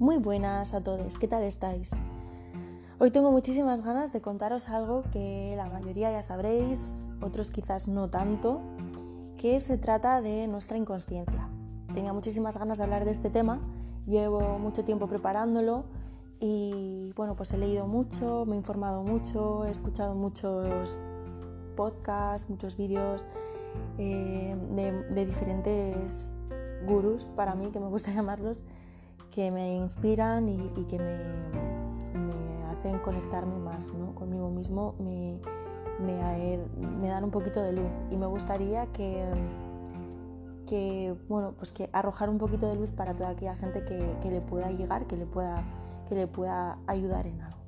Muy buenas a todos, ¿qué tal estáis? Hoy tengo muchísimas ganas de contaros algo que la mayoría ya sabréis, otros quizás no tanto, que se trata de nuestra inconsciencia. Tenía muchísimas ganas de hablar de este tema, llevo mucho tiempo preparándolo y bueno, pues he leído mucho, me he informado mucho, he escuchado muchos podcasts, muchos vídeos eh, de, diferentes gurús, para mí, que me gusta llamarlos, que me inspiran y, que me, hacen conectarme más ¿no? conmigo mismo, me, dan un poquito de luz. Y me gustaría que, bueno, pues que arrojar un poquito de luz para toda aquella gente que, que le pueda llegar, que le pueda, que le pueda ayudar en algo.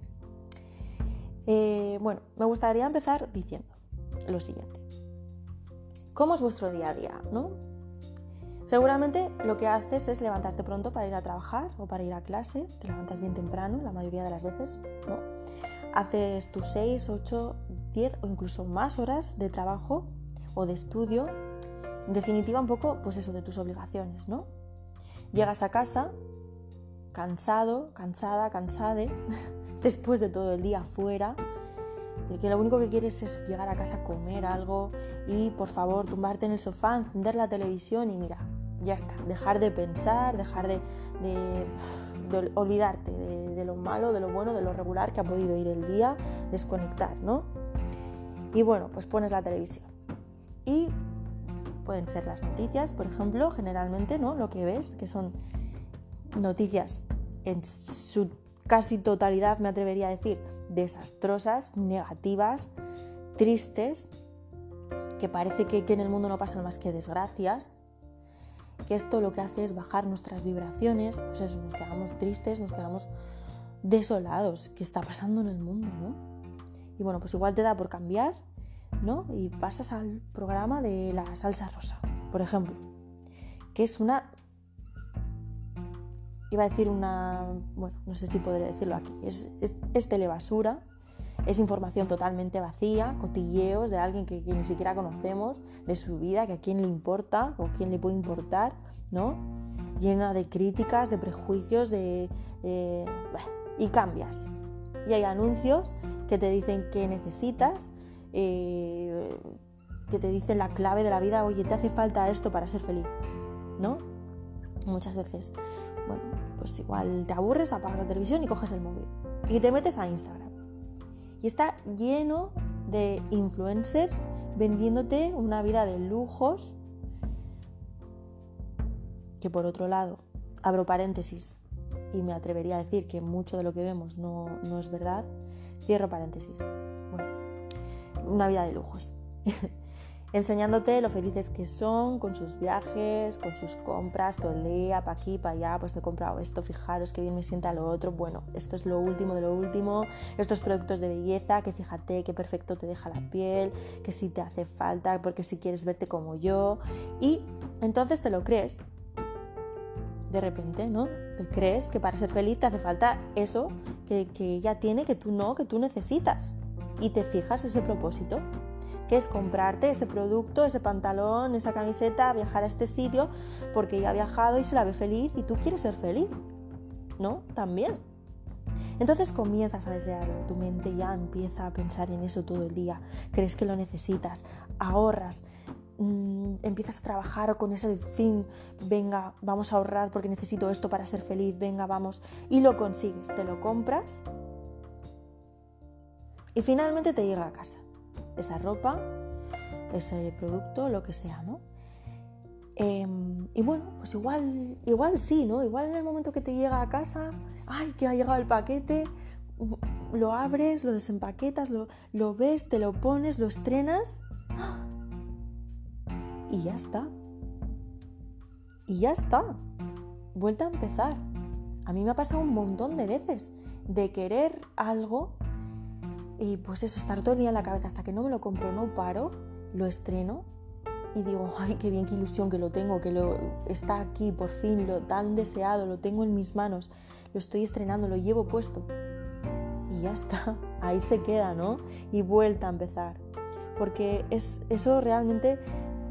Eh, bueno, me gustaría empezar diciendo lo siguiente. ¿Cómo es vuestro día a día? ¿no? Seguramente lo que haces es levantarte pronto para ir a trabajar o para ir a clase, te levantas bien temprano la mayoría de las veces, ¿no? Haces tus 6, 8, 10 o incluso más horas de trabajo o de estudio, en definitiva un poco pues eso de tus obligaciones, ¿no? Llegas a casa cansado, cansada, cansade, después de todo el día fuera, que lo único que quieres es llegar a casa, comer algo y por favor tumbarte en el sofá, encender la televisión y mira, ya está, dejar de pensar, dejar de, olvidarte de, lo malo, de lo bueno, de lo regular que ha podido ir el día, desconectar, ¿no? Y bueno, pues pones la televisión. Y pueden ser las noticias, por ejemplo, generalmente, ¿no? Lo que ves, que son noticias en su casi totalidad, me atrevería a decir, desastrosas, negativas, tristes, que parece que, en el mundo no pasan más que desgracias, que esto lo que hace es bajar nuestras vibraciones, pues eso, nos quedamos tristes, nos quedamos desolados, ¿qué está pasando en el mundo, no? Y bueno, pues igual te da por cambiar, ¿no? Y pasas al programa de la salsa rosa, por ejemplo, que es una iba a decir una, bueno, no sé si podré decirlo aquí, es, es, telebasura, es información totalmente vacía, cotilleos de alguien que, ni siquiera conocemos, de su vida, que a quién le importa o quién le puede importar, ¿no? Llena de críticas, de prejuicios, de, y cambias. Y hay anuncios que te dicen que necesitas, eh, que te dicen la clave de la vida, oye, te hace falta esto para ser feliz, ¿no? Muchas veces bueno, pues igual te aburres, apagas la televisión y coges el móvil. Y te metes a Instagram. Y está lleno de influencers vendiéndote una vida de lujos. Que por otro lado, abro paréntesis y me atrevería a decir que mucho de lo que vemos no, no es verdad. Cierro paréntesis. Bueno, una vida de lujos. enseñándote lo felices que son con sus viajes, con sus compras, todo el día, para aquí, para allá, pues me he comprado esto, fijaros que bien me sienta lo otro, bueno, esto es lo último de lo último, estos productos de belleza, que fíjate qué perfecto te deja la piel, que si te hace falta, porque si quieres verte como yo, y entonces te lo crees. De repente, ¿no? Te crees que para ser feliz te hace falta eso que, que ella tiene, que tú no, que tú necesitas. Y te fijas ese propósito es comprarte ese producto, ese pantalón, esa camiseta, viajar a este sitio porque ya ha viajado y se la ve feliz y tú quieres ser feliz, ¿no? También. Entonces comienzas a desearlo, tu mente ya empieza a pensar en eso todo el día, crees que lo necesitas, ahorras, mm, empiezas a trabajar con ese fin, venga, vamos a ahorrar porque necesito esto para ser feliz, venga, vamos, y lo consigues, te lo compras y finalmente te llega a casa esa ropa, ese producto, lo que sea, ¿no? Em, y bueno, pues igual, igual sí, ¿no? Igual en el momento que te llega a casa, ay, que ha llegado el paquete, lo abres, lo desempaquetas, lo, lo ves, te lo pones, lo estrenas y ya está. Y ya está. Vuelta a empezar. A mí me ha pasado un montón de veces de querer algo y pues eso, estar todo el día en la cabeza hasta que no me lo compro, no paro, lo estreno y digo, ay, qué bien, qué ilusión que lo tengo, que lo está aquí, por fin, lo tan deseado, lo tengo en mis manos, lo estoy estrenando, lo llevo puesto. Y ya está, ahí se queda, ¿no? Y vuelta a empezar. Porque es, eso realmente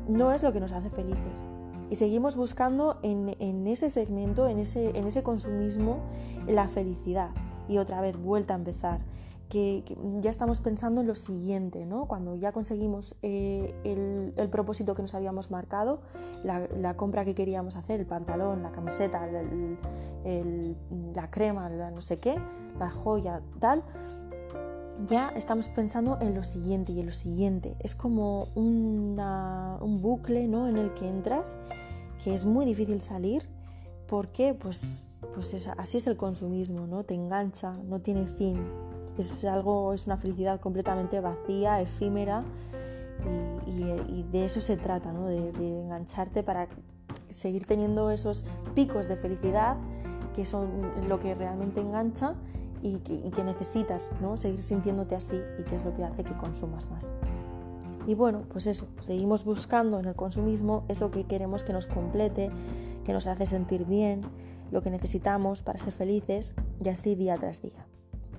no es lo que nos hace felices. Y seguimos buscando en, ese segmento, en ese, en ese consumismo, la felicidad. Y otra vez vuelta a empezar. Que, ya estamos pensando en lo siguiente, ¿no? Cuando ya conseguimos eh, el, propósito que nos habíamos marcado, la, compra que queríamos hacer, el pantalón, la camiseta, la crema, la no sé qué, la joya, tal, ya estamos pensando en lo siguiente y en lo siguiente. Es como un bucle ¿no? en el que entras que es muy difícil salir porque pues, pues así es el consumismo, ¿no? te engancha, no tiene fin. Es algo, es una felicidad completamente vacía, efímera y, de eso se trata, ¿no? de, engancharte para seguir teniendo esos picos de felicidad que son lo que realmente engancha y que, necesitas ¿no? seguir sintiéndote así y que es lo que hace que consumas más. Y bueno, pues eso, seguimos buscando en el consumismo eso que queremos que nos complete, que nos hace sentir bien, lo que necesitamos para ser felices y así día tras día.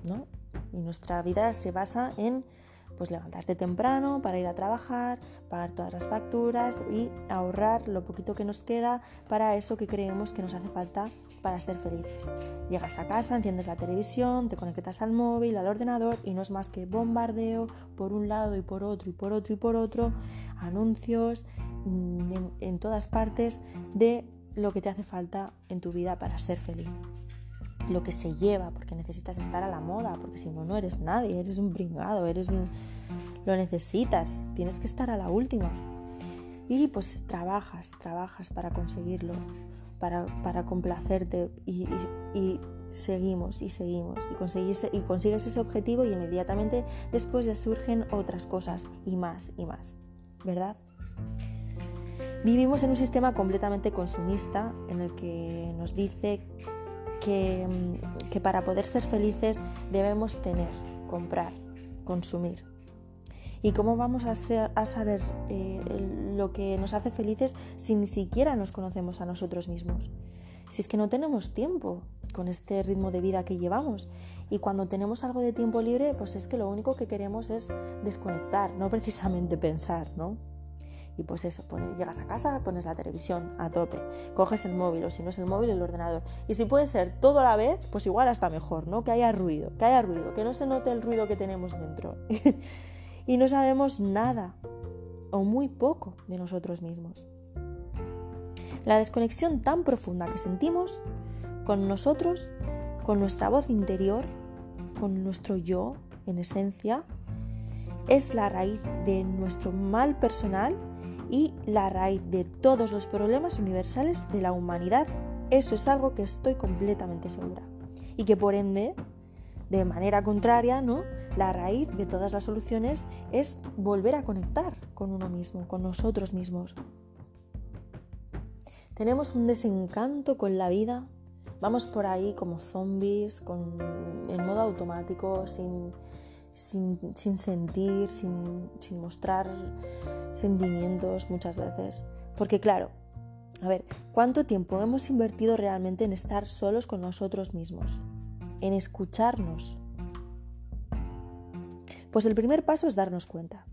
¿no? Y nuestra vida se basa en pues levantarte temprano para ir a trabajar, pagar todas las facturas y ahorrar lo poquito que nos queda para eso que creemos que nos hace falta para ser felices. Llegas a casa, enciendes la televisión, te conectas al móvil, al ordenador y no es más que bombardeo por un lado y por otro y por otro y por otro, anuncios mm, en, todas partes de lo que te hace falta en tu vida para ser feliz lo que se lleva, porque necesitas estar a la moda, porque si no, no eres nadie, eres un bringado, eres lo necesitas, tienes que estar a la última. Y pues trabajas, trabajas para conseguirlo para, complacerte y, seguimos y seguimos y consigues, y consigues ese objetivo y inmediatamente después ya surgen otras cosas y más y más, ¿verdad? Vivimos en un sistema completamente consumista en el que nos dice que, que para poder ser felices debemos tener, comprar, consumir. ¿Y cómo vamos a, saber eh, lo que nos hace felices si ni siquiera nos conocemos a nosotros mismos? Si es que no tenemos tiempo con este ritmo de vida que llevamos. Y cuando tenemos algo de tiempo libre, pues es que lo único que queremos es desconectar, no precisamente pensar, ¿no? Y pues eso, llegas a casa, pones la televisión a tope, coges el móvil o si no es el móvil, el ordenador. Y si puede ser todo a la vez, pues igual hasta mejor, ¿no? Que haya ruido, que haya ruido, que no se note el ruido que tenemos dentro. y no sabemos nada o muy poco de nosotros mismos. La desconexión tan profunda que sentimos con nosotros, con nuestra voz interior, con nuestro yo en esencia, es la raíz de nuestro mal personal y la raíz de todos los problemas universales de la humanidad. Eso es algo que estoy completamente segura. Y que por ende de manera contraria, ¿no? La raíz de todas las soluciones es volver a conectar con uno mismo, con nosotros mismos. Tenemos un desencanto con la vida, vamos por ahí como zombies, con, en modo automático, sin, sin, sentir, sin, mostrar sentimientos muchas veces. Porque claro, a ver, ¿cuánto tiempo hemos invertido realmente en estar solos con nosotros mismos? en escucharnos? Pues el primer paso es darnos cuenta.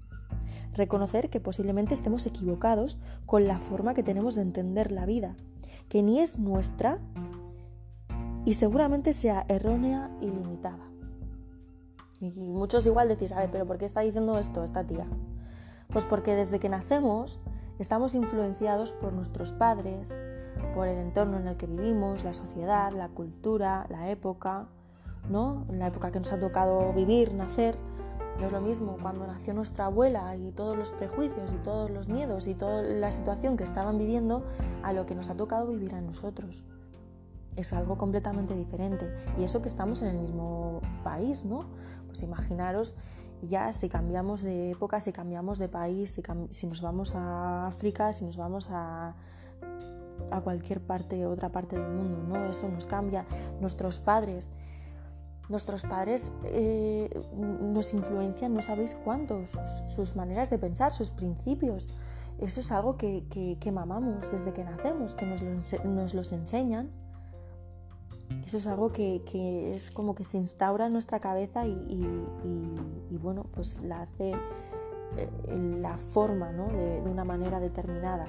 Reconocer que posiblemente estemos equivocados con la forma que tenemos de entender la vida, que ni es nuestra y seguramente sea errónea y limitada. Y muchos igual decís, a pero ¿por qué está diciendo esto esta tía? Pues porque desde que nacemos estamos influenciados por nuestros padres, por el entorno en el que vivimos, la sociedad, la cultura, la época, ¿no? La época que nos ha tocado vivir, nacer, no es lo mismo cuando nació nuestra abuela y todos los prejuicios y todos los miedos y toda la situación que estaban viviendo a lo que nos ha tocado vivir a nosotros. Es algo completamente diferente. Y eso que estamos en el mismo país, ¿no? Pues imaginaros ya si cambiamos de época, si cambiamos de país, si, nos vamos a África, si nos vamos a, a cualquier parte, otra parte del mundo, ¿no? Eso nos cambia. Nuestros padres Nuestros padres eh, nos influencian, no sabéis cuántos, sus, maneras de pensar, sus principios. Eso es algo que, que, mamamos desde que nacemos, que nos, nos los enseñan. Eso es algo que, es como que se instaura en nuestra cabeza y, bueno, pues la hace eh, la forma ¿no? de, de una manera determinada.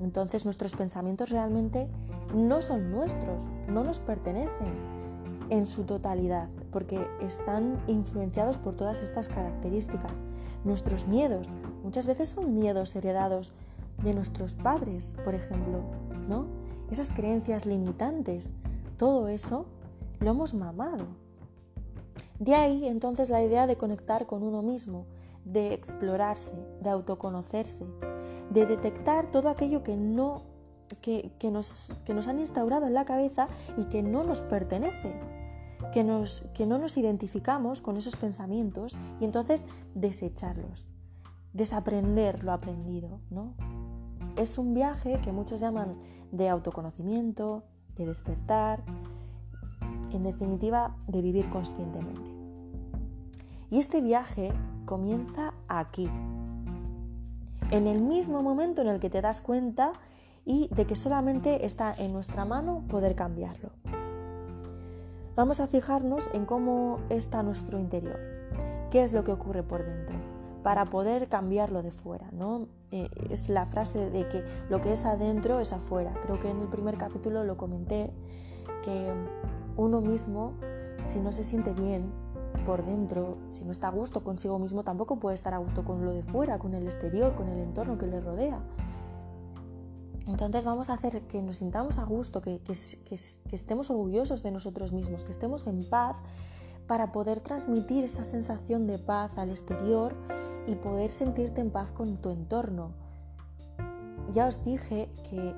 Entonces nuestros pensamientos realmente no son nuestros, no nos pertenecen en su totalidad, porque están influenciados por todas estas características. Nuestros miedos, muchas veces son miedos heredados de nuestros padres, por ejemplo, ¿no? Esas creencias limitantes, todo eso lo hemos mamado. De ahí entonces la idea de conectar con uno mismo, de explorarse, de autoconocerse, de detectar todo aquello que no que, nos, que nos han instaurado en la cabeza y que no nos pertenece, que, nos, que no nos identificamos con esos pensamientos y entonces desecharlos, desaprender lo aprendido. ¿no? Es un viaje que muchos llaman de autoconocimiento, de despertar, en definitiva, de vivir conscientemente. Y este viaje comienza aquí, en el mismo momento en el que te das cuenta y de que solamente está en nuestra mano poder cambiarlo. Vamos a fijarnos en cómo está nuestro interior, qué es lo que ocurre por dentro, para poder cambiarlo de fuera. ¿no? Eh, es la frase de que lo que es adentro es afuera. Creo que en el primer capítulo lo comenté, que uno mismo, si no se siente bien por dentro, si no está a gusto consigo mismo, tampoco puede estar a gusto con lo de fuera, con el exterior, con el entorno que le rodea. Entonces vamos a hacer que nos sintamos a gusto, que, estemos orgullosos de nosotros mismos, que estemos en paz para poder transmitir esa sensación de paz al exterior y poder sentirte en paz con tu entorno. Ya os dije que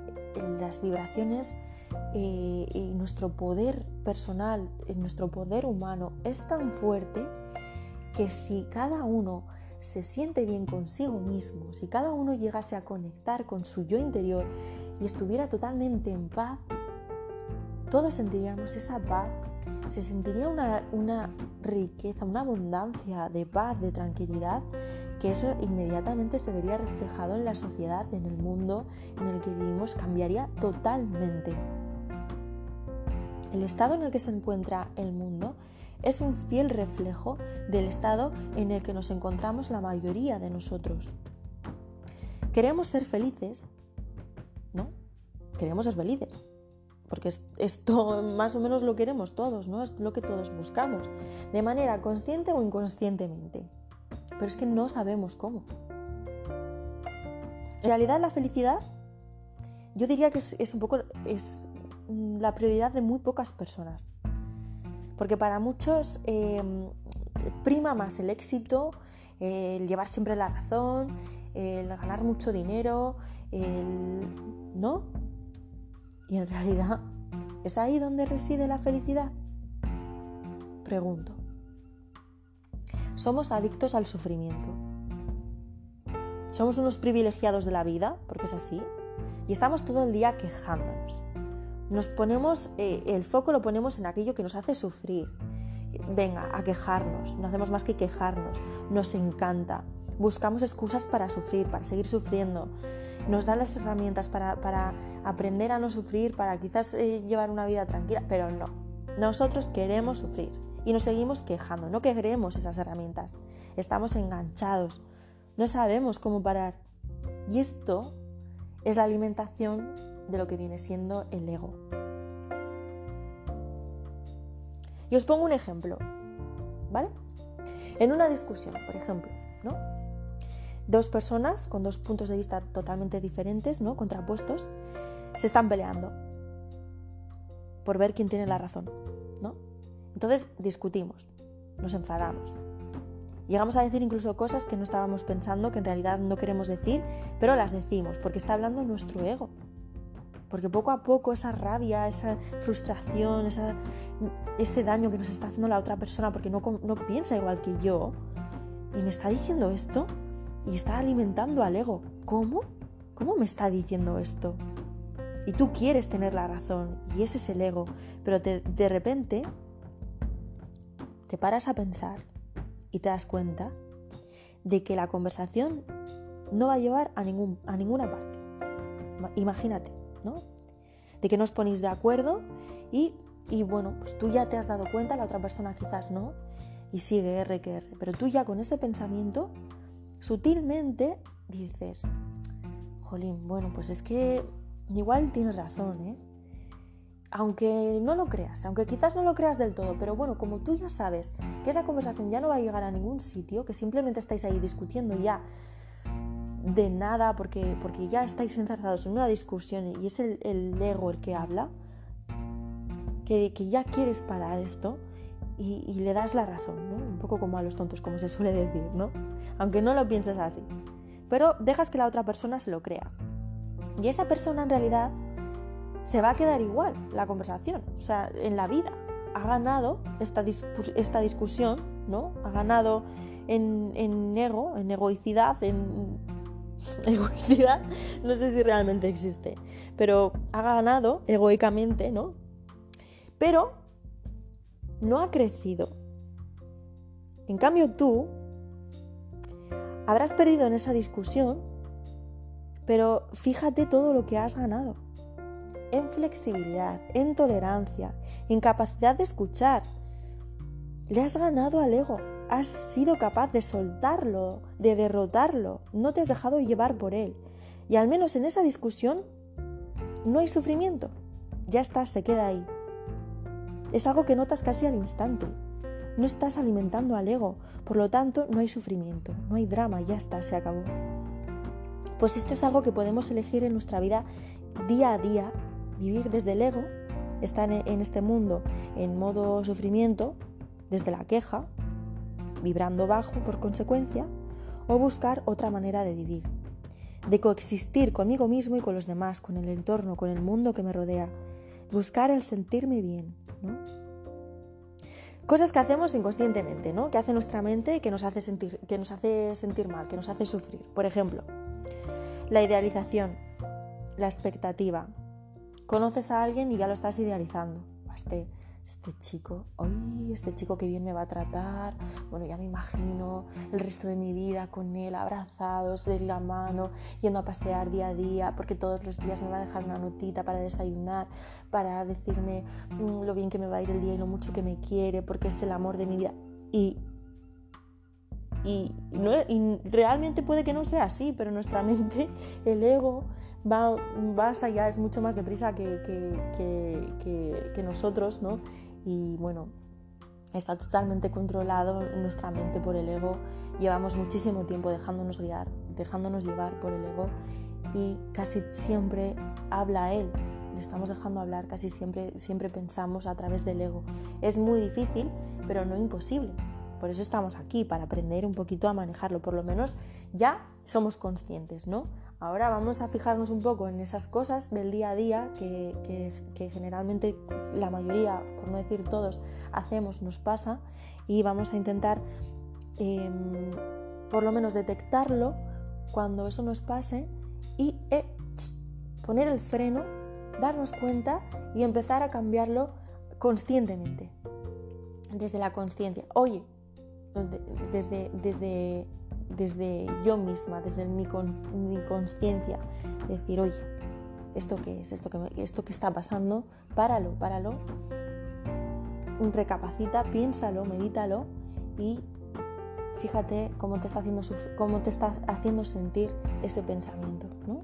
las vibraciones eh, y nuestro poder personal, nuestro poder humano es tan fuerte que si cada uno se siente bien consigo mismo, si cada uno llegase a conectar con su yo interior y estuviera totalmente en paz, todos sentiríamos esa paz, se sentiría una, una riqueza, una abundancia de paz, de tranquilidad, que eso inmediatamente se vería reflejado en la sociedad, en el mundo en el que vivimos, cambiaría totalmente. El estado en el que se encuentra el mundo es un fiel reflejo del estado en el que nos encontramos la mayoría de nosotros. Queremos ser felices, ¿no? Queremos ser felices, porque esto más o menos lo queremos todos, ¿no? Es lo que todos buscamos, de manera consciente o inconscientemente. Pero es que no sabemos cómo. En realidad la felicidad, yo diría que es, un poco es la prioridad de muy pocas personas. Porque para muchos eh, prima más el éxito, el llevar siempre la razón, el ganar mucho dinero, el... ¿no? Y en realidad, ¿es ahí donde reside la felicidad? Pregunto. Somos adictos al sufrimiento. Somos unos privilegiados de la vida, porque es así, y estamos todo el día quejándonos nos ponemos, eh, el foco lo ponemos en aquello que nos hace sufrir. Venga, a quejarnos, no hacemos más que quejarnos, nos encanta. Buscamos excusas para sufrir, para seguir sufriendo. Nos dan las herramientas para, aprender a no sufrir, para quizás eh, llevar una vida tranquila, pero no. Nosotros queremos sufrir y nos seguimos quejando, no queremos esas herramientas. Estamos enganchados, no sabemos cómo parar. Y esto es la alimentación de lo que viene siendo el ego. Y os pongo un ejemplo, ¿vale? En una discusión, por ejemplo, ¿no? Dos personas con dos puntos de vista totalmente diferentes, ¿no? Contrapuestos, se están peleando por ver quién tiene la razón, ¿no? Entonces discutimos, nos enfadamos. Llegamos a decir incluso cosas que no estábamos pensando, que en realidad no queremos decir, pero las decimos, porque está hablando nuestro ego, porque poco a poco esa rabia, esa frustración, ese daño que nos está haciendo la otra persona porque no, no piensa igual que yo y me está diciendo esto y está alimentando al ego. ¿Cómo? ¿Cómo me está diciendo esto? Y tú quieres tener la razón y ese es el ego, pero de repente te paras a pensar y te das cuenta de que la conversación no va a llevar a, ningún, a ninguna parte. Imagínate, ¿no? De que no os ponéis de acuerdo y, bueno, pues tú ya te has dado cuenta, la otra persona quizás no, y sigue R que R. Pero tú ya con ese pensamiento, sutilmente dices, jolín, bueno, pues es que igual tienes razón, ¿eh? Aunque no lo creas, aunque quizás no lo creas del todo, pero bueno, como tú ya sabes que esa conversación ya no va a llegar a ningún sitio, que simplemente estáis ahí discutiendo ya de nada porque, porque ya estáis enzarzados en una discusión y es el, ego el que habla, que, ya quieres parar esto y, y, le das la razón, ¿no? Un poco como a los tontos, como se suele decir, ¿no? Aunque no lo pienses así. Pero dejas que la otra persona se lo crea. Y esa persona en realidad se va a quedar igual la conversación, o sea, en la vida. Ha ganado esta, esta discusión, ¿no? Ha ganado en, en ego, en egoicidad, en egoicidad, no sé si realmente existe, pero ha ganado egoicamente, ¿no? Pero no ha crecido. En cambio tú habrás perdido en esa discusión, pero fíjate todo lo que has ganado. En flexibilidad, en tolerancia, en capacidad de escuchar. Le has ganado al ego, has sido capaz de soltarlo, de derrotarlo, no te has dejado llevar por él. Y al menos en esa discusión no hay sufrimiento. Ya está, se queda ahí. Es algo que notas casi al instante. No estás alimentando al ego, por lo tanto no hay sufrimiento, no hay drama, ya está, se acabó. Pues esto es algo que podemos elegir en nuestra vida día a día, vivir desde el ego, estar en este mundo en modo sufrimiento, desde la queja, vibrando bajo por consecuencia, o buscar otra manera de vivir, de coexistir conmigo mismo y con los demás, con el entorno, con el mundo que me rodea, buscar el sentirme bien, ¿no? Cosas que hacemos inconscientemente, ¿no? Que hace nuestra mente que nos hace sentir, que nos hace sentir mal, que nos hace sufrir. Por ejemplo, la idealización, la expectativa. Conoces a alguien y ya lo estás idealizando. Este, este chico, hoy este chico que bien me va a tratar, bueno, ya me imagino el resto de mi vida con él, abrazados, de la mano, yendo a pasear día a día, porque todos los días me va a dejar una notita para desayunar, para decirme mm, lo bien que me va a ir el día y lo mucho que me quiere, porque es el amor de mi vida. Y, y, realmente puede que no sea así, pero nuestra mente, el ego, va más allá, es mucho más deprisa que, que, nosotros, ¿no? Y bueno, está totalmente controlado nuestra mente por el ego. Llevamos muchísimo tiempo dejándonos guiar, dejándonos llevar por el ego y casi siempre habla él. Le estamos dejando hablar, casi siempre, siempre pensamos a través del ego. Es muy difícil, pero no imposible. Por eso estamos aquí, para aprender un poquito a manejarlo. Por lo menos ya somos conscientes, ¿no? Ahora vamos a fijarnos un poco en esas cosas del día a día que, generalmente la mayoría, por no decir todos, hacemos, nos pasa y vamos a intentar em, por lo menos detectarlo cuando eso nos pase y eh, poner el freno, darnos cuenta y empezar a cambiarlo conscientemente, desde la conciencia. Oye, desde, desde desde yo misma, desde mi, mi conciencia, decir, oye, ¿esto qué es? ¿Esto que, ¿Esto que está pasando? Páralo, páralo, recapacita, piénsalo, medítalo y fíjate cómo te está haciendo, cómo te está haciendo sentir ese pensamiento. ¿no?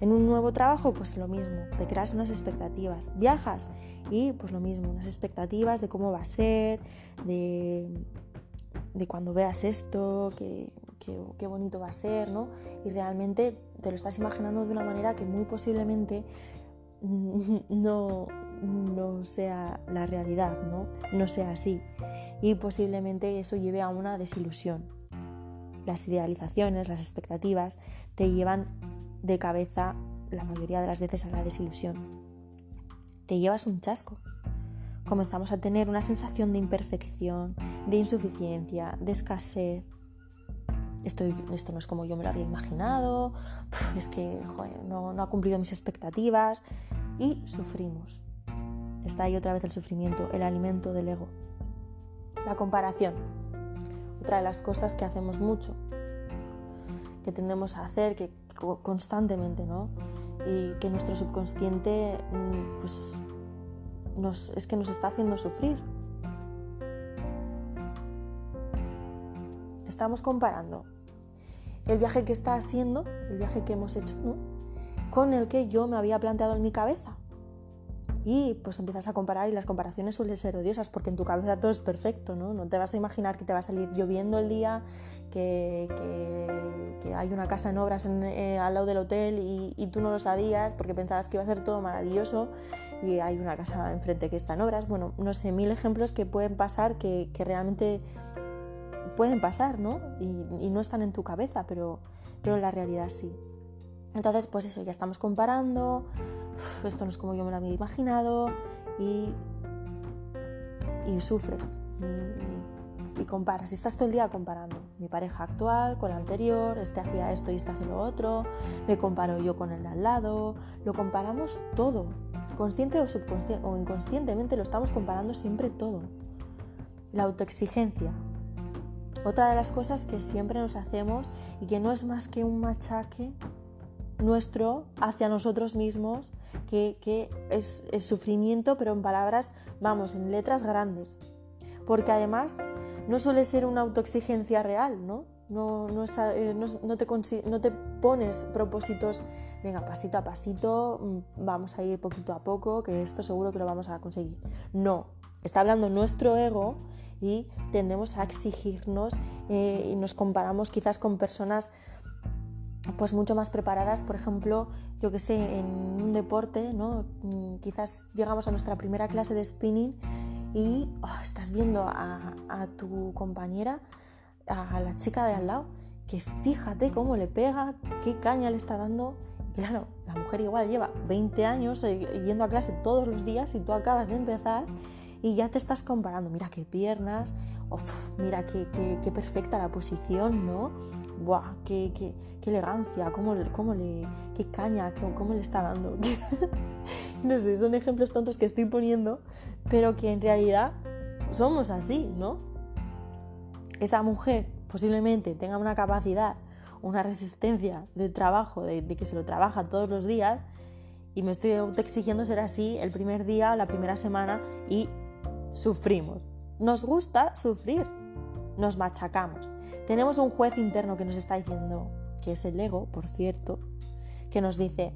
En un nuevo trabajo, pues lo mismo, te creas unas expectativas. Viajas y pues lo mismo, unas expectativas de cómo va a ser, de de cuando veas esto, qué, qué, bonito va a ser, ¿no? Y realmente te lo estás imaginando de una manera que muy posiblemente no, no sea la realidad, ¿no? No sea así. Y posiblemente eso lleve a una desilusión. Las idealizaciones, las expectativas te llevan de cabeza la mayoría de las veces a la desilusión. Te llevas un chasco comenzamos a tener una sensación de imperfección, de insuficiencia, de escasez. Esto, esto no es como yo me lo había imaginado, es que no, no ha cumplido mis expectativas y sufrimos. Está ahí otra vez el sufrimiento, el alimento del ego. La comparación, otra de las cosas que hacemos mucho, que tendemos a hacer que constantemente, ¿no? Y que nuestro subconsciente mm, es que nos está haciendo sufrir. Estamos comparando el viaje que está haciendo, el viaje que hemos hecho, con el que yo me había planteado en mi cabeza. Y pues empiezas a comparar y las comparaciones suelen ser odiosas porque en tu cabeza todo es perfecto, ¿no? No te vas a imaginar que te va a salir lloviendo el día, que, hay una casa en obras eh, al lado del hotel y, tú no lo sabías porque pensabas que iba a ser todo maravilloso y hay una casa enfrente que está en obras. Bueno, no sé, mil ejemplos que pueden pasar que, que realmente pueden pasar, ¿no? Y, y, no están en tu cabeza, pero, pero en la realidad sí. Entonces, pues eso, ya estamos comparando, esto no es como yo me lo había imaginado y, y sufres y, comparas. Estás todo el día comparando mi pareja actual con la anterior, este hacía esto y este hace lo otro, me comparo yo con el de al lado, lo comparamos todo, consciente o, subconsciente, o inconscientemente lo estamos comparando siempre todo. La autoexigencia, otra de las cosas que siempre nos hacemos y que no es más que un machaque nuestro hacia nosotros mismos, que, es, sufrimiento, pero en palabras, vamos, en letras grandes. Porque además no suele ser una autoexigencia real, ¿no? No, no, eh, te, no, te, pones propósitos, venga, pasito a pasito, mm, vamos a ir poquito a poco, que esto seguro que lo vamos a conseguir. No, está hablando nuestro ego y tendemos a exigirnos eh, y nos comparamos quizás con personas pues mucho más preparadas, por ejemplo, yo que sé, en un deporte, ¿no? Mm, quizás llegamos a nuestra primera clase de spinning y oh, estás viendo a, tu compañera, a la chica de al lado, que fíjate cómo le pega, qué caña le está dando. Claro, la mujer igual lleva 20 años eh, yendo a clase todos los días y tú acabas de empezar y ya te estás comparando, mira qué piernas, mira qué, qué, perfecta la posición, ¿no? Buah, qué, qué, qué elegancia, cómo, cómo, le, qué caña, cómo, le está dando. no sé, son ejemplos tontos que estoy poniendo, pero que en realidad somos así, ¿no? Esa mujer posiblemente tenga una capacidad, una resistencia de trabajo, de, que se lo trabaja todos los días, y me estoy exigiendo ser así el primer día, la primera semana y sufrimos. Nos gusta sufrir, nos machacamos. Tenemos un juez interno que nos está diciendo, que es el ego, por cierto, que nos dice,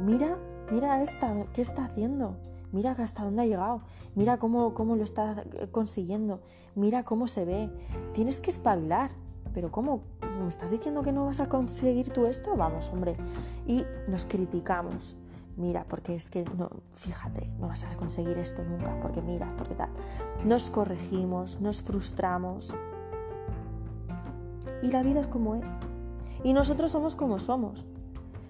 mira, mira esta, ¿qué está haciendo? Mira hasta dónde ha llegado, mira cómo, cómo lo está consiguiendo, mira cómo se ve, tienes que espabilar, pero ¿cómo? ¿Me estás diciendo que no vas a conseguir tú esto? Vamos, hombre. Y nos criticamos, mira, porque es que no, fíjate, no vas a conseguir esto nunca, porque mira, porque tal. Nos corregimos, nos frustramos. Y la vida es como es. Y nosotros somos como somos.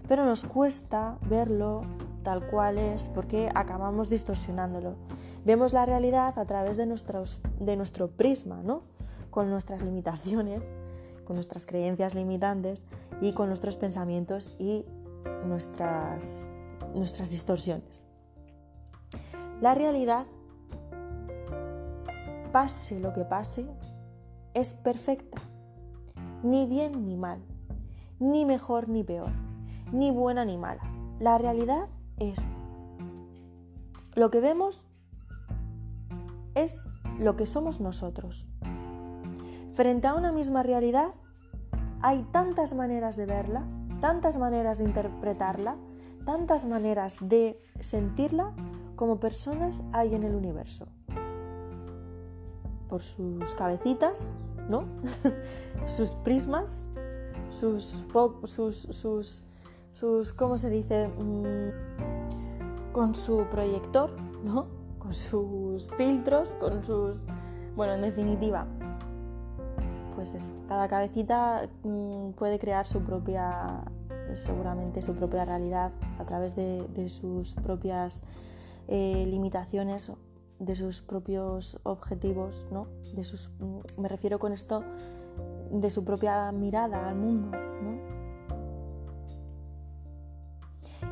Pero nos cuesta verlo tal cual es porque acabamos distorsionándolo. Vemos la realidad a través de, de nuestro prisma, ¿no? Con nuestras limitaciones, con nuestras creencias limitantes y con nuestros pensamientos y nuestras nuestras distorsiones. La realidad, pase lo que pase, es perfecta. Ni bien ni mal, ni mejor ni peor, ni buena ni mala. La realidad es lo que vemos es lo que somos nosotros. Frente a una misma realidad hay tantas maneras de verla, tantas maneras de interpretarla, tantas maneras de sentirla como personas hay en el universo. Por sus cabecitas, ¿no? sus prismas, sus, sus, sus, sus, ¿cómo se dice? Mm, con su proyector, ¿no? Con sus filtros, con sus... Bueno, en definitiva, pues eso, cada cabecita mm, puede crear su propia seguramente su propia realidad a través de, sus propias eh, limitaciones, de sus propios objetivos, ¿no? De sus, mm, me refiero con esto de su propia mirada al mundo. ¿no?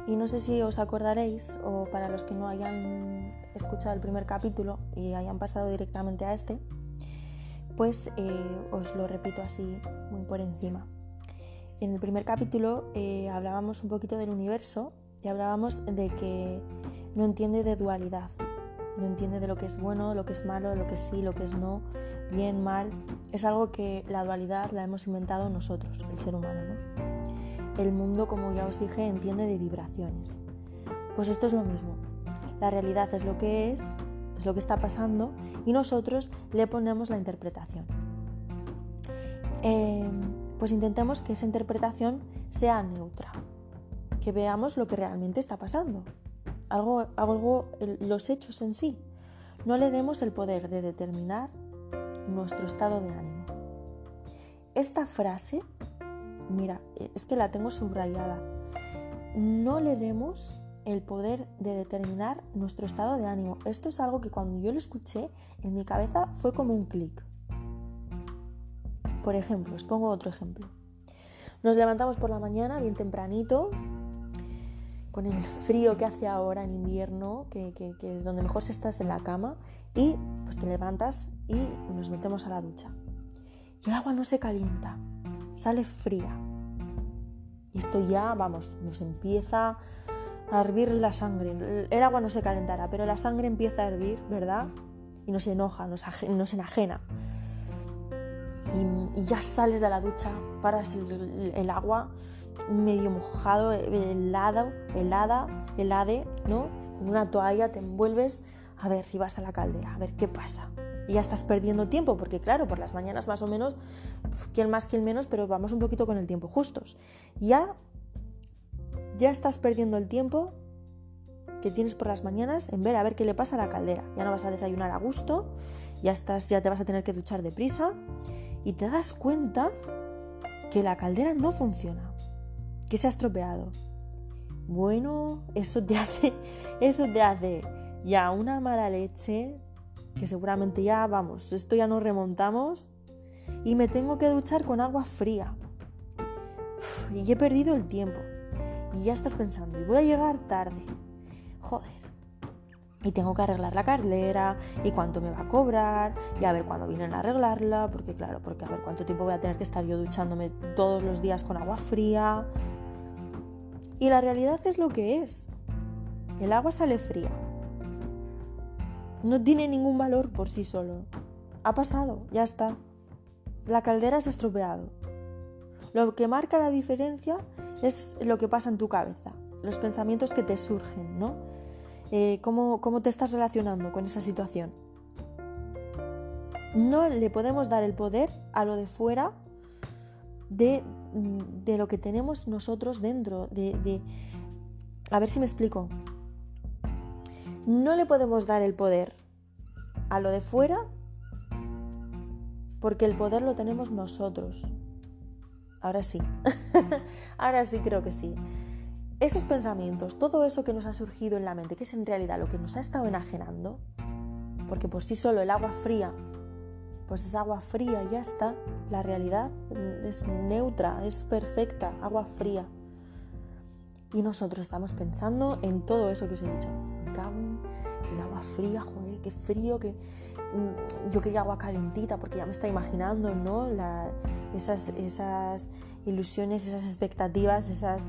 Y no sé si os acordaréis, o para los que no hayan escuchado el primer capítulo y hayan pasado directamente a este, pues eh, os lo repito así muy por encima. En el primer capítulo eh, hablábamos un poquito del universo y hablábamos de que no entiende de dualidad, no entiende de lo que es bueno, lo que es malo, lo que sí, lo que es no, bien, mal. Es algo que la dualidad la hemos inventado nosotros, el ser humano. ¿no? El mundo, como ya os dije, entiende de vibraciones. Pues esto es lo mismo. La realidad es lo que es, es lo que está pasando y nosotros le ponemos la interpretación. Em, pues intentemos que esa interpretación sea neutra, que veamos lo que realmente está pasando algo, algo los hechos en sí. No le demos el poder de determinar nuestro estado de ánimo. Esta frase, mira, es que la tengo subrayada. No le demos el poder de determinar nuestro estado de ánimo. Esto es algo que cuando yo lo escuché en mi cabeza fue como un clic. Por ejemplo, os pongo otro ejemplo. Nos levantamos por la mañana bien tempranito, con el frío que hace ahora en invierno, que, donde mejor se estás en la cama, y pues te levantas y nos metemos a la ducha. Y el agua no se calienta, sale fría. Y esto ya, vamos, nos empieza a hervir la sangre. El agua no se calentará, pero la sangre empieza a hervir, ¿verdad? Y nos enoja, nos, nos enajena. Y, ya sales de la ducha, paras el agua medio mojado, helado, helada, helade, ¿no? Con una toalla te envuelves, a ver, y vas a la caldera, a ver qué pasa. Y ya estás perdiendo tiempo, porque claro, por las mañanas más o menos, quien más, quien menos, pero vamos un poquito con el tiempo justos. Ya, ya estás perdiendo el tiempo que tienes por las mañanas en ver a ver qué le pasa a la caldera. Ya no vas a desayunar a gusto, ya estás, ya te vas a tener que duchar deprisa y te das cuenta que la caldera no funciona que se ha estropeado. Bueno, eso te hace, eso te hace ya una mala leche, que seguramente ya, vamos, esto ya nos remontamos, y me tengo que duchar con agua fría. y he perdido el tiempo. Y ya estás pensando, y voy a llegar tarde. Joder. Y tengo que arreglar la carlera, y cuánto me va a cobrar, y a ver cuándo vienen a arreglarla, porque claro, porque a ver cuánto tiempo voy a tener que estar yo duchándome todos los días con agua fría. Y la realidad es lo que es. El agua sale fría. No tiene ningún valor por sí solo. Ha pasado, ya está. La caldera se ha estropeado. Lo que marca la diferencia es lo que pasa en tu cabeza, los pensamientos que te surgen, ¿no? Eh, cómo, cómo te estás relacionando con esa situación. No le podemos dar el poder a lo de fuera de Mm, de lo que tenemos nosotros dentro, de, A ver si me explico. No le podemos dar el poder a lo de fuera porque el poder lo tenemos nosotros. Ahora sí, ahora sí creo que sí. Esos pensamientos, todo eso que nos ha surgido en la mente, que es en realidad lo que nos ha estado enajenando, porque por sí solo el agua fría pues es agua fría, ya está. La realidad es neutra, es perfecta, agua fría. Y nosotros estamos pensando en todo eso que os he dicho. Fría, joder, qué frío, que mm, yo quería agua calentita porque ya me está imaginando, ¿no? esas, esas ilusiones, esas expectativas, esas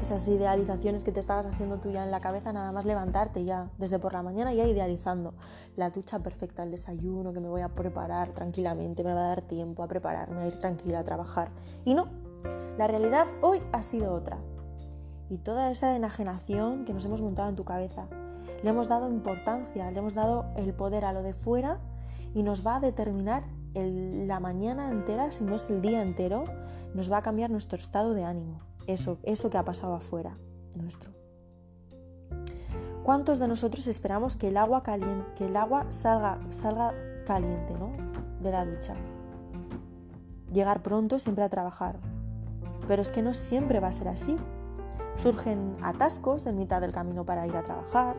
esas idealizaciones que te estabas haciendo tú ya en la cabeza, nada más levantarte ya, desde por la mañana ya idealizando la ducha perfecta, el desayuno que me voy a preparar tranquilamente, me va a dar tiempo a prepararme, a ir tranquila a trabajar. Y no, la realidad hoy ha sido otra. Y toda esa enajenación que nos hemos montado en tu cabeza, le hemos dado importancia, le hemos dado el poder a lo de fuera y nos va a determinar la mañana entera, si no es el día entero, nos va a cambiar nuestro estado de ánimo eso, eso que ha pasado afuera nuestro. ¿Cuántos de nosotros esperamos que el agua, caliente, que el agua salga, salga caliente ¿no? de la ducha? Llegar pronto siempre a trabajar. Pero es que no siempre va a ser así. Surgen atascos en mitad del camino para ir a trabajar.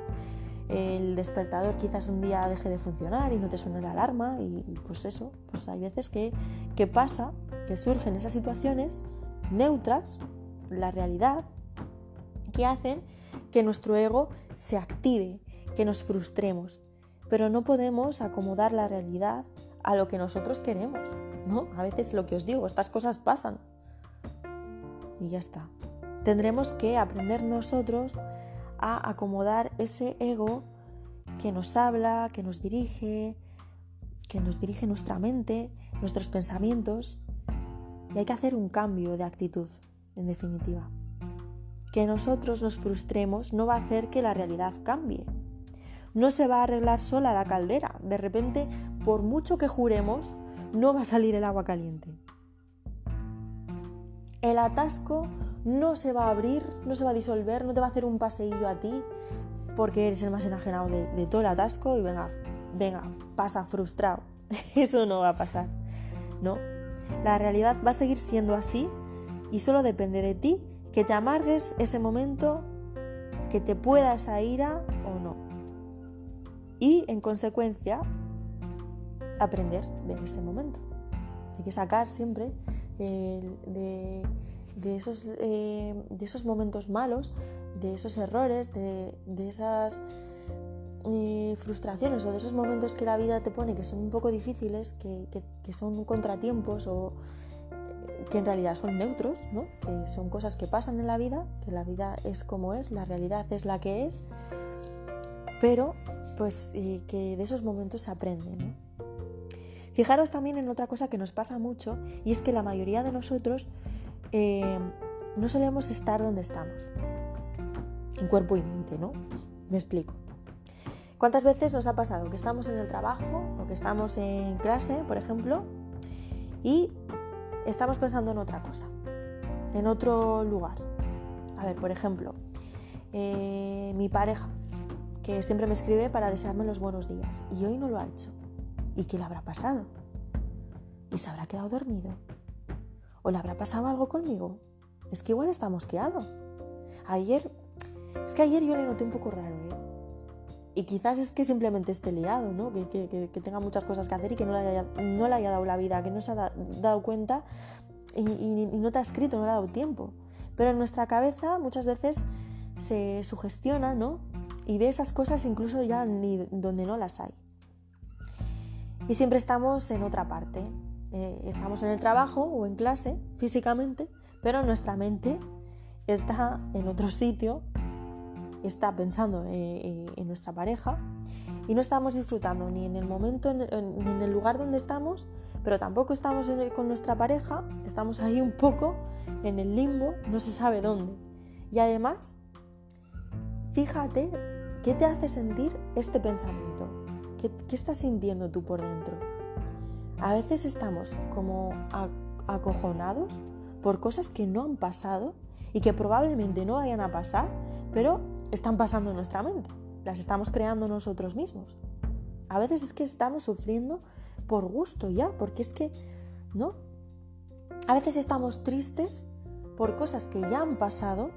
El despertador quizás un día deje de funcionar y no te suene la alarma. Y, pues eso, pues hay veces que, que pasa, que surgen esas situaciones neutras la realidad que hacen que nuestro ego se active, que nos frustremos. Pero no podemos acomodar la realidad a lo que nosotros queremos, ¿no? A veces lo que os digo, estas cosas pasan. Y ya está. Tendremos que aprender nosotros a acomodar ese ego que nos habla, que nos dirige, que nos dirige nuestra mente, nuestros pensamientos. Y hay que hacer un cambio de actitud, en definitiva. Que nosotros nos frustremos no va a hacer que la realidad cambie. No se va a arreglar sola la caldera. De repente, por mucho que juremos, no va a salir el agua caliente. El atasco no se va a abrir, no se va a disolver, no te va a hacer un paseillo a ti porque eres el más enajenado de, todo el atasco y venga, venga, pasa frustrado. Eso no va a pasar, ¿no? La realidad va a seguir siendo así y solo depende de ti que te amargues ese momento, que te pueda esa ira o no. Y en consecuencia, aprender de ese momento. Hay que sacar siempre de, esos, eh, de esos momentos malos, de esos errores, de, esas eh, frustraciones o de esos momentos que la vida te pone que son un poco difíciles, que, son contratiempos o eh, que en realidad son neutros, ¿no? que son cosas que pasan en la vida, que la vida es como es, la realidad es la que es, pero pues que de esos momentos se aprende. Fijaros también en otra cosa que nos pasa mucho y es que la mayoría de nosotros eh, no solemos estar donde estamos, en cuerpo y mente, ¿no? Me explico. ¿Cuántas veces nos ha pasado que estamos en el trabajo o que estamos en clase, por ejemplo, y estamos pensando en otra cosa, en otro lugar? A ver, por ejemplo, eh, mi pareja, que siempre me escribe para desearme los buenos días, y hoy no lo ha hecho. ¿Y qué le habrá pasado? ¿Y se habrá quedado dormido? ¿O le habrá pasado algo conmigo? Es que igual está mosqueado. Ayer, es que ayer yo le noté un poco raro, ¿eh? Y quizás es que simplemente esté liado, ¿no? Que, tenga muchas cosas que hacer y que no le, haya, dado la vida, que no se ha dado cuenta y, no te ha escrito, no le ha dado tiempo. Pero en nuestra cabeza muchas veces se sugestiona, ¿no? Y ve esas cosas incluso ya ni donde no las hay. Y siempre estamos en otra parte. Eh, estamos en el trabajo o en clase físicamente, pero nuestra mente está en otro sitio, está pensando eh, eh, en nuestra pareja y no estamos disfrutando ni en el momento ni en el lugar donde estamos, pero tampoco estamos con nuestra pareja, estamos ahí un poco en el limbo, no se sabe dónde. Y además, fíjate qué te hace sentir este pensamiento. ¿Qué, estás sintiendo tú por dentro? A veces estamos como acojonados por cosas que no han pasado y que probablemente no vayan a pasar, pero están pasando en nuestra mente. Las estamos creando nosotros mismos. A veces es que estamos sufriendo por gusto ya, porque es que, ¿no? A veces estamos tristes por cosas que ya han pasado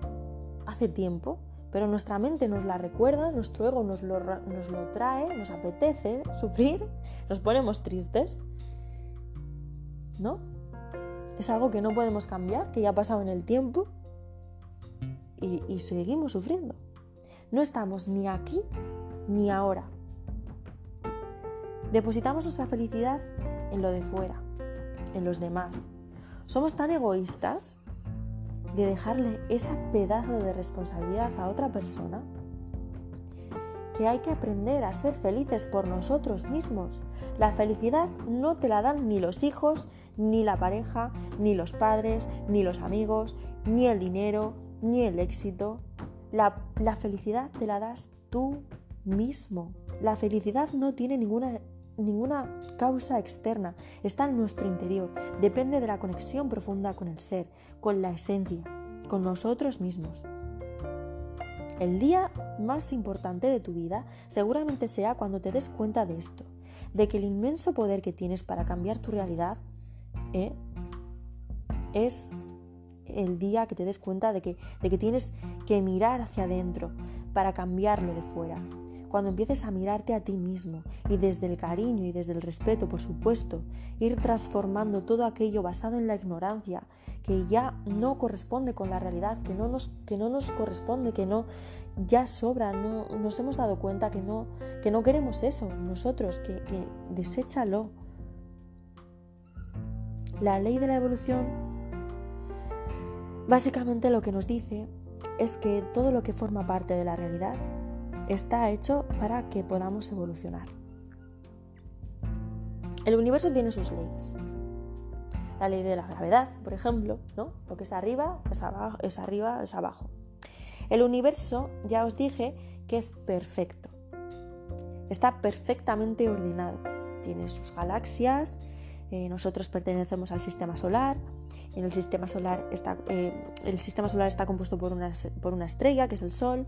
hace tiempo pero nuestra mente nos la recuerda, nuestro ego nos lo, nos lo trae, nos apetece sufrir, nos ponemos tristes. ¿No? Es algo que no podemos cambiar, que ya ha pasado en el tiempo y, y seguimos sufriendo. No estamos ni aquí ni ahora. Depositamos nuestra felicidad en lo de fuera, en los demás. Somos tan egoístas de dejarle ese pedazo de responsabilidad a otra persona, que hay que aprender a ser felices por nosotros mismos. La felicidad no te la dan ni los hijos, ni la pareja, ni los padres, ni los amigos, ni el dinero, ni el éxito. La, la felicidad te la das tú mismo. La felicidad no tiene ninguna ninguna causa externa, está en nuestro interior, depende de la conexión profunda con el ser, con la esencia, con nosotros mismos. El día más importante de tu vida seguramente sea cuando te des cuenta de esto, de que el inmenso poder que tienes para cambiar tu realidad ¿eh? es el día que te des cuenta de que, de que tienes que mirar hacia adentro para cambiarlo de fuera, cuando empieces a mirarte a ti mismo y desde el cariño y desde el respeto, por supuesto, ir transformando todo aquello basado en la ignorancia, que ya no corresponde con la realidad, que no nos, que no nos corresponde, que no ya sobra, no, nos hemos dado cuenta que no, que no queremos eso nosotros, que, que deséchalo. La ley de la evolución básicamente lo que nos dice es que todo lo que forma parte de la realidad está hecho para que podamos evolucionar. El universo tiene sus leyes. La ley de la gravedad, por ejemplo, ¿no? Lo que es arriba es abajo, es arriba es abajo. El universo, ya os dije, que es perfecto. Está perfectamente ordenado. Tiene sus galaxias, eh, nosotros pertenecemos al sistema solar. En el sistema solar está, eh, el sistema solar está compuesto por una, por una estrella, que es el Sol.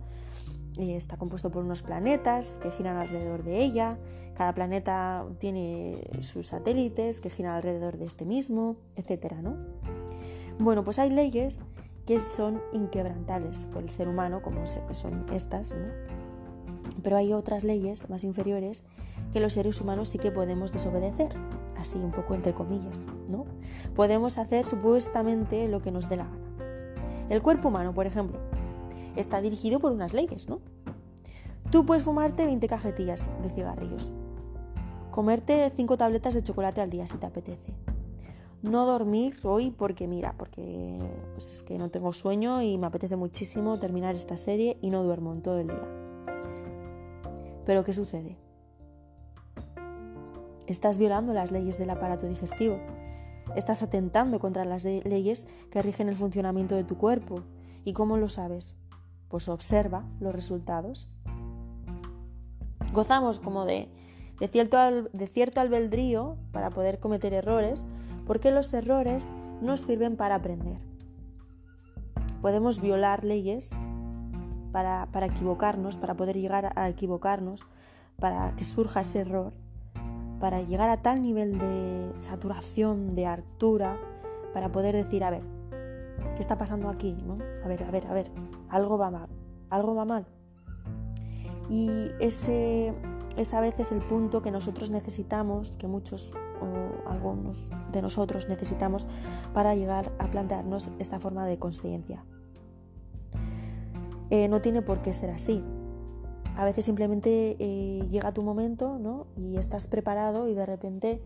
Y está compuesto por unos planetas que giran alrededor de ella. Cada planeta tiene sus satélites que giran alrededor de este mismo, etc. ¿no? Bueno, pues hay leyes que son inquebrantables por el ser humano, como son estas, pero hay otras leyes más inferiores que los seres humanos sí que podemos desobedecer, así un poco entre comillas, ¿no? Podemos hacer supuestamente lo que nos dé la gana. El cuerpo humano, por ejemplo, está dirigido por unas leyes, ¿no? Tú puedes fumarte 20 cajetillas de cigarrillos, comerte 5 tabletas de chocolate al día si te apetece, no dormir hoy porque mira, porque pues es que no tengo sueño y me apetece muchísimo terminar esta serie y no duermo en todo el día. Pero ¿qué sucede? Estás violando las leyes del aparato digestivo. Estás atentando contra las leyes que rigen el funcionamiento de tu cuerpo. ¿Y cómo lo sabes? Pues observa los resultados. Gozamos como de, cierto, de cierto albedrío para poder cometer errores, porque los errores nos sirven para aprender. Podemos violar leyes para, para, equivocarnos, para poder llegar a equivocarnos, para que surja ese error, para llegar a tal nivel de saturación, de hartura, para poder decir, a ver, ¿qué está pasando aquí? ¿no? A ver, a ver, a ver, algo va mal, algo va mal. Y ese es a veces el punto que nosotros necesitamos, que muchos o algunos de nosotros necesitamos para llegar a plantearnos esta forma de conciencia. Eh, no tiene por qué ser así. A veces simplemente eh, llega tu momento ¿no? y estás preparado y de repente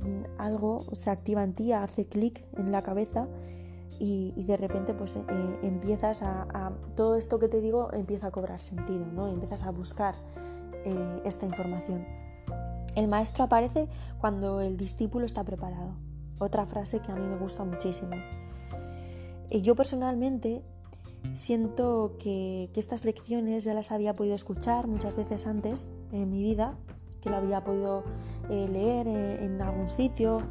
mm, algo se activa en ti, hace clic en la cabeza y, de repente pues eh, empiezas a, todo esto que te digo empieza a cobrar sentido, ¿no? empiezas a buscar esta información. El maestro aparece cuando el discípulo está preparado. Otra frase que a mí me gusta muchísimo. Y yo personalmente siento que, estas lecciones ya las había podido escuchar muchas veces antes en mi vida, que lo había podido eh, leer eh, en, algún sitio,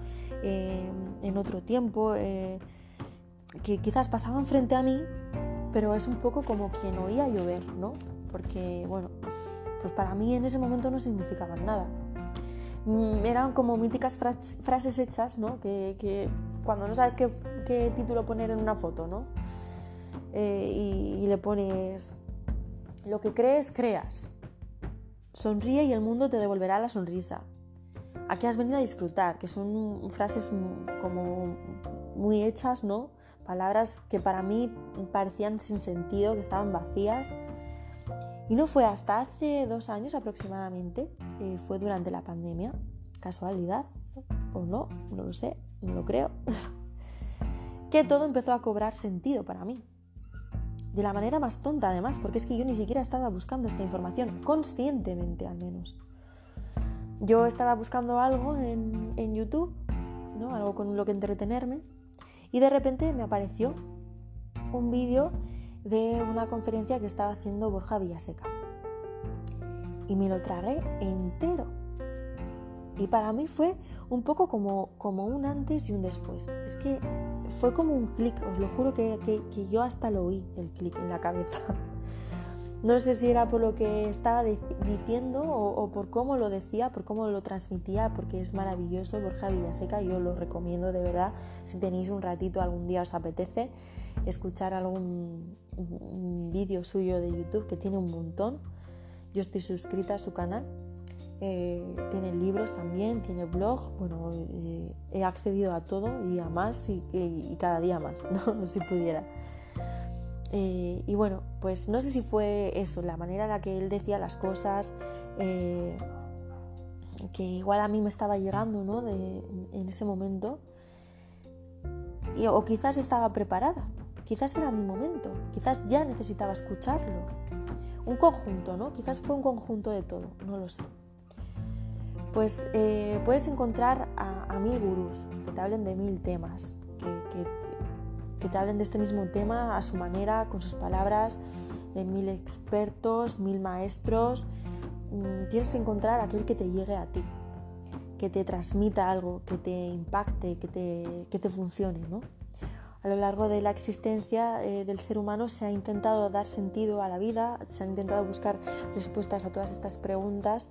eh, en otro tiempo, que quizás pasaban frente a mí, pero es un poco como quien oía llover, ¿no? Porque, bueno, pues, pues para mí en ese momento no significaban nada. Mm, eran como míticas frases hechas, ¿no? Que, cuando no sabes qué, título poner en una foto, ¿no? Eh, y, le pones, lo que crees, creas. Sonríe y el mundo te devolverá la sonrisa. Aquí has venido a disfrutar, que son frases como muy hechas, ¿no? Palabras que para mí parecían sin sentido, que estaban vacías. Y no fue hasta hace dos años aproximadamente eh, fue durante la pandemia. ¿Casualidad? ¿O no? No lo sé, no lo creo. que todo empezó a cobrar sentido para mí. De la manera más tonta además, porque es que yo ni siquiera estaba buscando esta información, conscientemente al menos. Yo estaba buscando algo en, en YouTube, ¿no? algo con lo que entretenerme, y de repente me apareció un vídeo de una conferencia que estaba haciendo Borja Villaseca y me lo tragué entero. Y para mí fue un poco como, como un antes y un después. Es que fue como un clic, os lo juro que, yo hasta lo oí, el clic en la cabeza. No sé si era por lo que estaba diciendo o, por cómo lo decía, por cómo lo transmitía, porque es maravilloso Borja Villaseca, yo lo recomiendo de verdad. Si tenéis un ratito, algún día os apetece escuchar algún vídeo suyo de YouTube, que tiene un montón yo estoy suscrita a su canal. Eh, tiene libros también, tiene blog. Bueno, eh, he accedido a todo y a más y, cada día más, ¿no? si pudiera. Eh, y bueno, pues no sé si fue eso, la manera en la que él decía las cosas, que igual a mí me estaba llegando ¿no? en ese momento. Y, o quizás estaba preparada, quizás era mi momento, quizás ya necesitaba escucharlo un conjunto, ¿no? Quizás fue un conjunto de todo, no lo sé. Pues eh, puedes encontrar a, mil gurús que te hablen de mil temas, que, te hablen de este mismo tema a su manera, con sus palabras, de mil expertos, mil maestros. Mm, tienes que encontrar aquel que te llegue a ti, que te transmita algo, que te impacte, que te, que te funcione. ¿no? A lo largo de la existencia eh, del ser humano se ha intentado dar sentido a la vida, se han intentado buscar respuestas a todas estas preguntas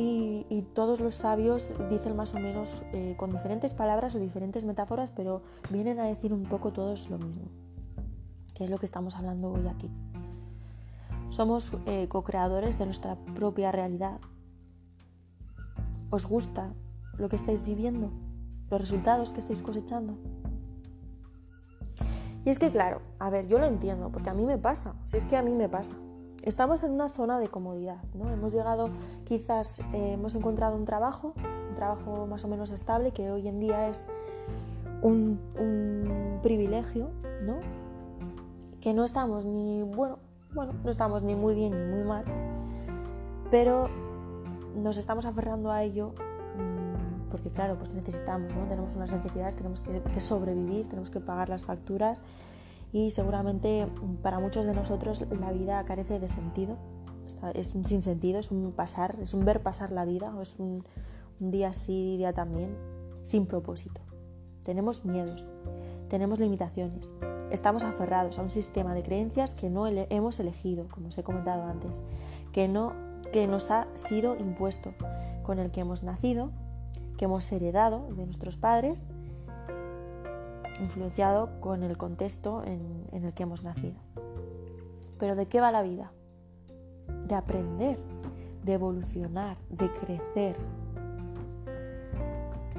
y, todos los sabios dicen más o menos eh, con diferentes palabras o diferentes metáforas, pero vienen a decir un poco todos lo mismo, que es lo que estamos hablando hoy aquí. Somos eh, co-creadores de nuestra propia realidad. ¿Os gusta lo que estáis viviendo? ¿Los resultados que estáis cosechando? Y es que claro, a ver, yo lo entiendo, porque a mí me pasa, si es que a mí me pasa estamos en una zona de comodidad, ¿no? Hemos llegado, quizás eh, hemos encontrado un trabajo, un trabajo más o menos estable, que hoy en día es un, privilegio, ¿no? Que no estamos ni, bueno, bueno, no estamos ni muy bien ni muy mal, pero nos estamos aferrando a ello mm, porque claro, pues necesitamos, ¿no? Tenemos unas necesidades, tenemos que sobrevivir, tenemos que pagar las facturas y seguramente para muchos de nosotros la vida carece de sentido. Es un sinsentido, es un pasar, es un ver pasar la vida, o es un, día sí, día también, sin propósito. Tenemos miedos, tenemos limitaciones, estamos aferrados a un sistema de creencias que no hemos elegido, como os he comentado antes, que, no, que nos ha sido impuesto, con el que hemos nacido, que hemos heredado de nuestros padres influenciado con el contexto en, el que hemos nacido. Pero ¿de qué va la vida? De aprender, de evolucionar, de crecer.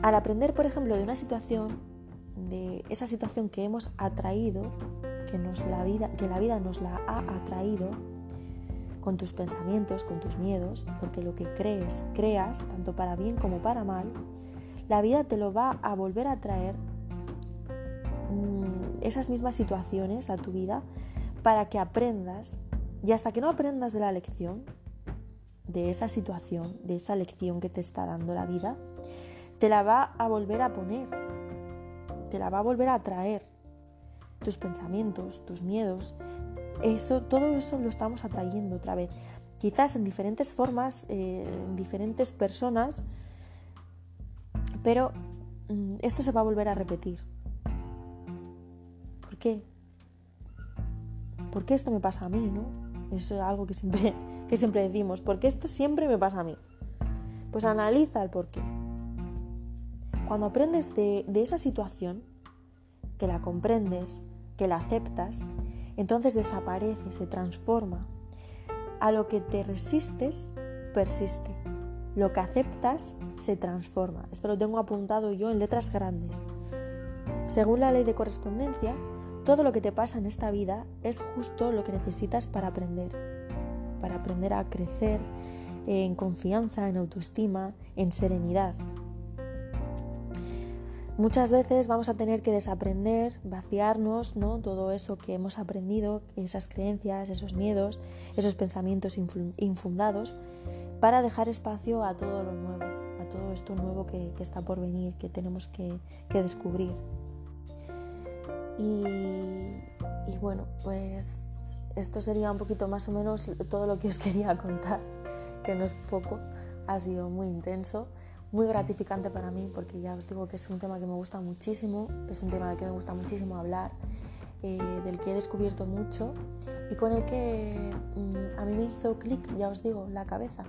Al aprender, por ejemplo, de una situación, de esa situación que hemos atraído, que, nos la vida, que la vida nos la ha atraído, con tus pensamientos, con tus miedos, porque lo que crees, creas, tanto para bien como para mal, la vida te lo va a volver a traer Mm, esas mismas situaciones a tu vida para que aprendas y hasta que no aprendas de la lección, de esa situación, de esa lección que te está dando la vida, te la va a volver a poner, te la va a volver a traer. Tus pensamientos, tus miedos, eso, todo eso lo estamos atrayendo otra vez. Quizás en diferentes formas, eh, en diferentes personas, pero mm, esto se va a volver a repetir qué? ¿Por qué esto me pasa a mí? ¿no? Es algo que siempre, que siempre decimos. ¿Por qué esto siempre me pasa a mí? Pues analiza el por qué. Cuando aprendes de, de esa situación, que la comprendes, que la aceptas, entonces desaparece, se transforma. A lo que te resistes, persiste. Lo que aceptas, se transforma. Esto lo tengo apuntado yo en letras grandes. Según la ley de correspondencia, todo lo que te pasa en esta vida es justo lo que necesitas para aprender, para aprender a crecer en confianza, en autoestima, en serenidad. Muchas veces vamos a tener que desaprender, vaciarnos, ¿no? Todo eso que hemos aprendido, esas creencias, esos miedos, esos pensamientos infundados, para dejar espacio a todo lo nuevo, a todo esto nuevo que, está por venir, que tenemos que descubrir. Y, bueno, pues esto sería un poquito más o menos todo lo que os quería contar, que no es poco, ha sido muy intenso, muy gratificante para mí, porque ya os digo que es un tema que me gusta muchísimo, es un tema del que me gusta muchísimo hablar, eh, del que he descubierto mucho y con el que mm, a mí me hizo clic, ya os digo, la cabeza.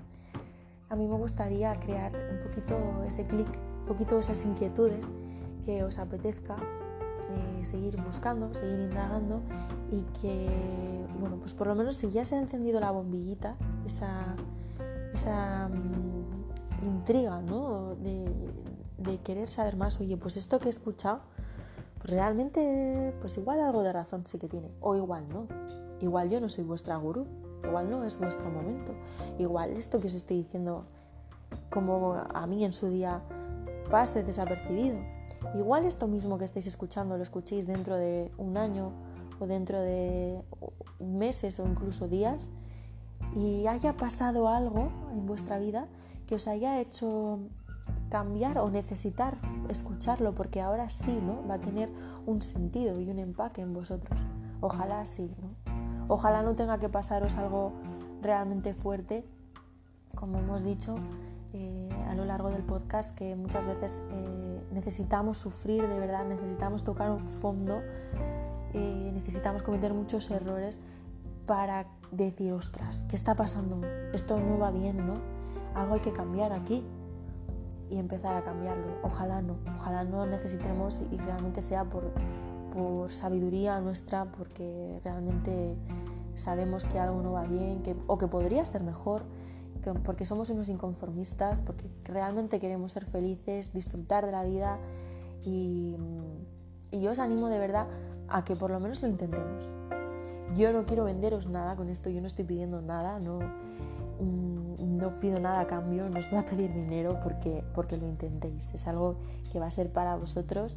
A mí me gustaría crear un poquito ese clic, un poquito esas inquietudes que os apetezca eh, seguir buscando, seguir indagando y que, bueno, pues por lo menos si ya se ha encendido la bombillita, esa, esa mm, intriga, ¿no? De, querer saber más, oye, pues esto que he escuchado, pues realmente, pues igual algo de razón sí que tiene, o igual no, igual yo no soy vuestra gurú, igual no es vuestro momento, igual esto que os estoy diciendo como a mí en su día pase desapercibido Igual esto mismo que estáis escuchando lo escuchéis dentro de un año o dentro de meses o incluso días y haya pasado algo en vuestra vida que os haya hecho cambiar o necesitar escucharlo porque ahora sí, ¿no? Va a tener un sentido y un empaque en vosotros. Ojalá sí, ¿no? Ojalá no tenga que pasaros algo realmente fuerte, como hemos dicho eh, a lo largo del podcast, que muchas veces eh, necesitamos sufrir de verdad, necesitamos tocar un fondo, eh, necesitamos cometer muchos errores para decir, ostras, ¿qué está pasando? Esto no va bien, ¿no? Algo hay que cambiar aquí y empezar a cambiarlo. Ojalá no, ojalá no necesitemos y realmente sea por, por sabiduría nuestra, porque realmente sabemos que algo no va bien que, o que podría ser mejor, porque somos unos inconformistas, porque realmente queremos ser felices, disfrutar de la vida y, y yo os animo de verdad a que por lo menos lo intentemos. Yo no quiero venderos nada con esto, yo no estoy pidiendo nada, no, mm, no pido nada a cambio, no os voy a pedir dinero porque, porque lo intentéis. Es algo que va a ser para vosotros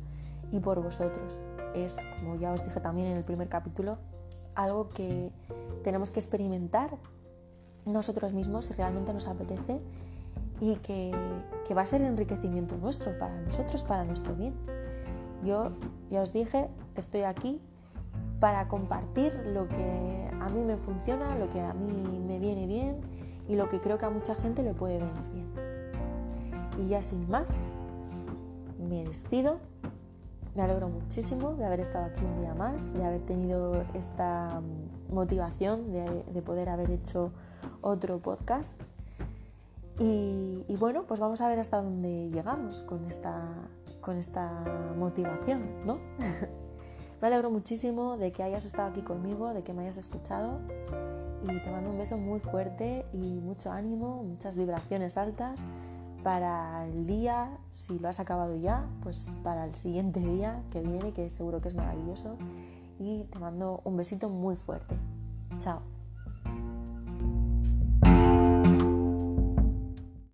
y por vosotros. Es, como ya os dije también en el primer capítulo, algo que tenemos que experimentar nosotros mismos si realmente nos apetece y que, que va a ser enriquecimiento nuestro, para nosotros, para nuestro bien. Yo ya os dije, estoy aquí para compartir lo que a mí me funciona, lo que a mí me viene bien y lo que creo que a mucha gente le puede venir bien. Y ya sin más, me despido. Me alegro muchísimo de haber estado aquí un día más, de haber tenido esta motivación de, poder haber hecho otro podcast. Y, bueno, pues vamos a ver hasta dónde llegamos con esta, con esta motivación, ¿no? Me alegro muchísimo de que hayas estado aquí conmigo, de que me hayas escuchado y te mando un beso muy fuerte y mucho ánimo, muchas vibraciones altas para el día, si lo has acabado ya, pues para el siguiente día que viene, que seguro que es maravilloso. Y te mando un besito muy fuerte. Chao.